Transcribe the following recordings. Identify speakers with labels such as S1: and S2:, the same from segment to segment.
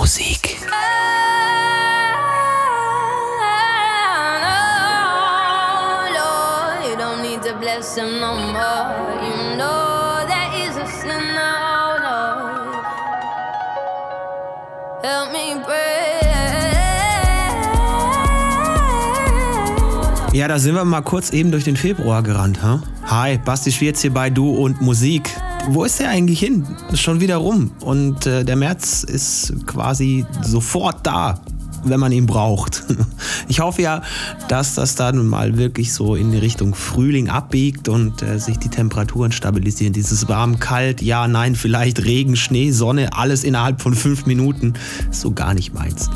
S1: Musik. Oh, ja, da sind wir mal kurz eben durch den Februar gerannt, ha? Huh? Hi, Basti Schwierz hier bei Du und Musik wo ist der eigentlich hin? schon wieder rum. Und äh, der März ist quasi sofort da, wenn man ihn braucht. Ich hoffe ja, dass das dann mal wirklich so in die Richtung Frühling abbiegt und äh, sich die Temperaturen stabilisieren. Dieses warm, kalt, ja, nein, vielleicht Regen, Schnee, Sonne, alles innerhalb von fünf Minuten. so gar nicht meins.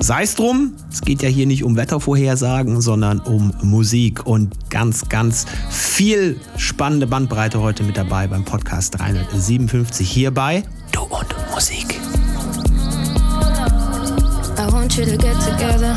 S1: Sei es drum, es geht ja hier nicht um Wettervorhersagen, sondern um Musik und ganz, ganz viel spannende Bandbreite heute mit dabei beim Podcast 357 hier bei Du und Musik. I want you to get together.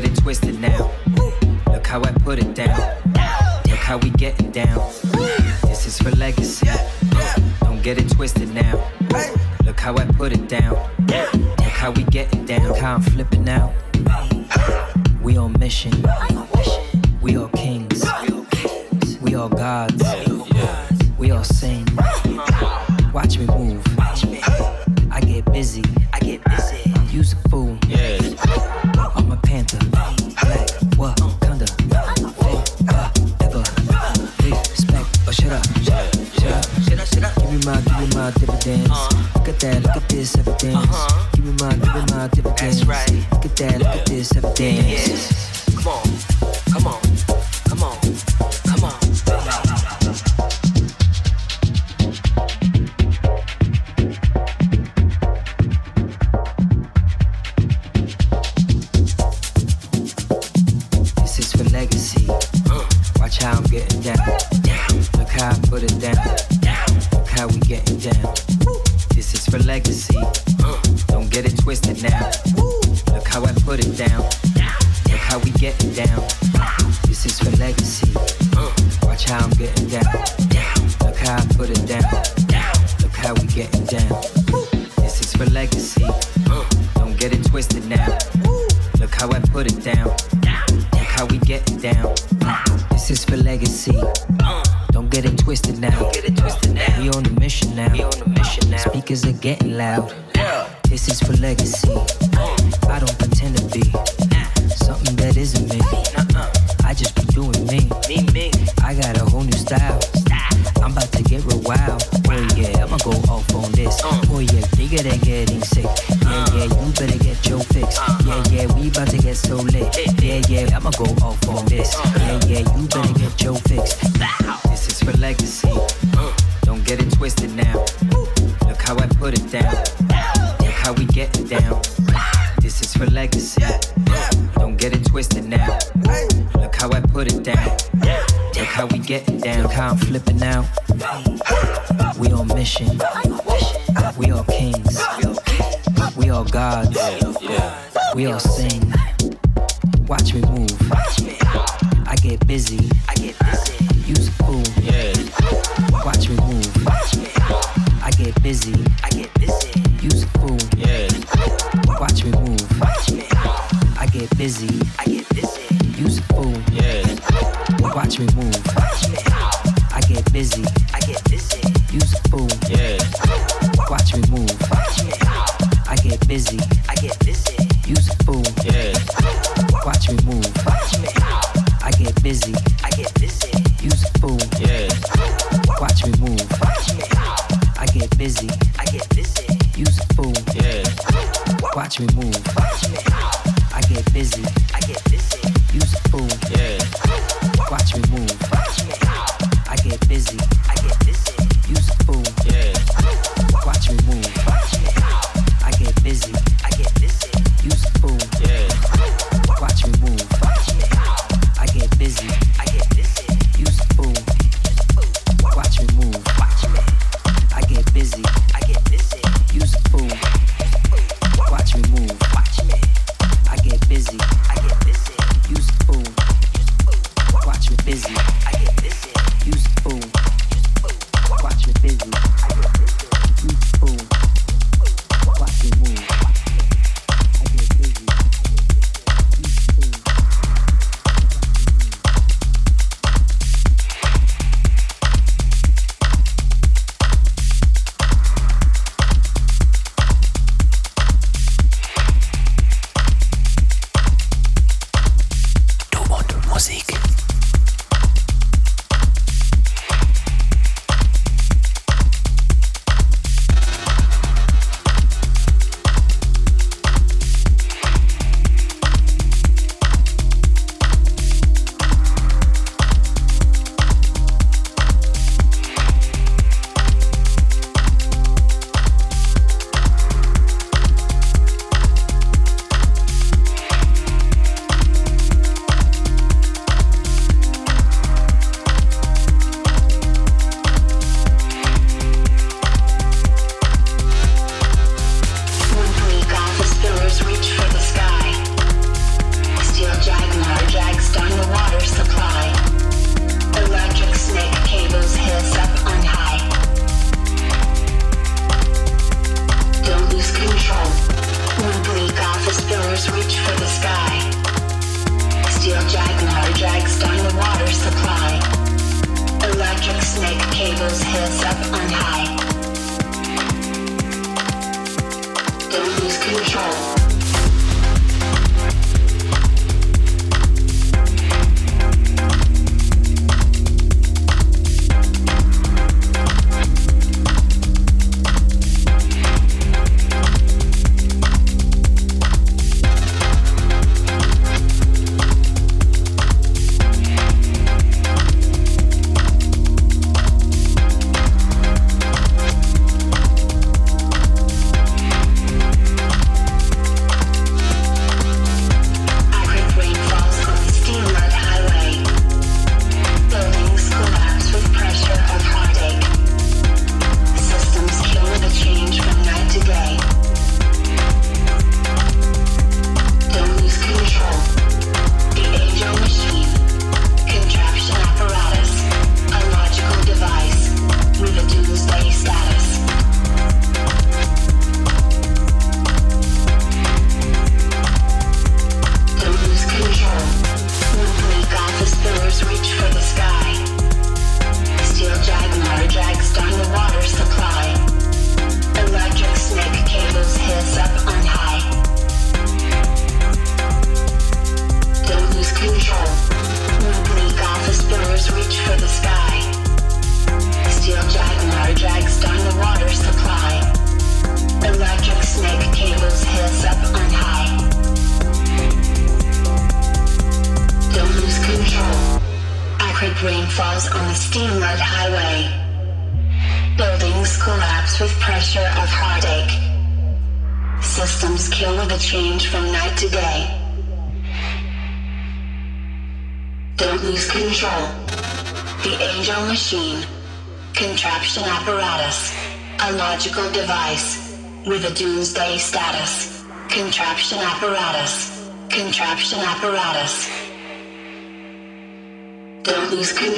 S2: get it twisted now. Look how I put it down. Look how we getting down. This is for legacy. Don't get it twisted now. Look how I put it down. Look how we getting down. Look how I'm flipping out. We on mission. We all kings. We all gods. We all sing. Watch me move. I get busy. that, look at this, everything. Uh-huh. Give me my, give me my, give me That's dance. right. Look at that, look at this, everything. Yeah.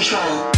S2: control.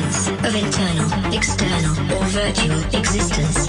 S3: sense of internal, external, or virtual existence.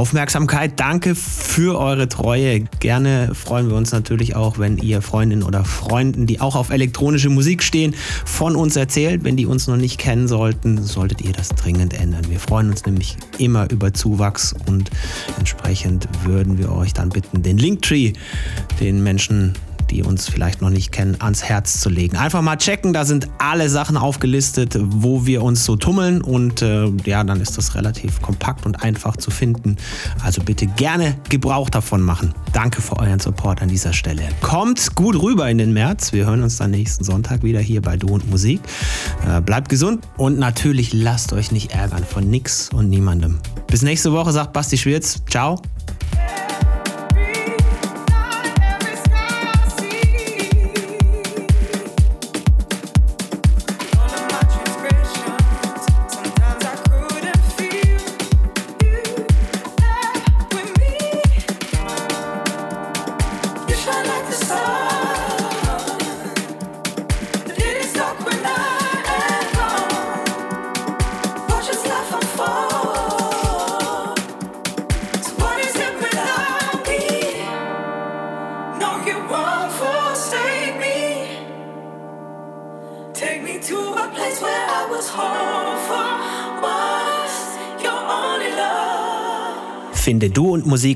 S4: Aufmerksamkeit. Danke für eure Treue. Gerne freuen wir uns natürlich auch, wenn ihr Freundinnen oder Freunden, die auch auf elektronische Musik stehen, von uns erzählt. Wenn die uns noch nicht kennen sollten, solltet ihr das dringend ändern. Wir freuen uns nämlich immer über Zuwachs und entsprechend würden wir euch dann bitten, den Linktree den Menschen die uns vielleicht noch nicht kennen, ans Herz zu legen. Einfach mal checken, da sind alle Sachen aufgelistet, wo wir uns so tummeln und äh, ja, dann ist das relativ kompakt und einfach zu finden. Also bitte gerne Gebrauch davon machen. Danke für euren Support an dieser Stelle. Kommt gut rüber in den März. Wir hören uns dann nächsten Sonntag wieder hier bei Du und Musik. Äh, bleibt gesund und natürlich lasst euch nicht ärgern von nix und niemandem. Bis nächste Woche, sagt Basti Schwirz. Ciao.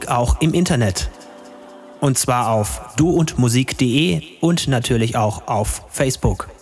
S4: auch im Internet. Und zwar auf duundmusik.de und natürlich auch auf Facebook.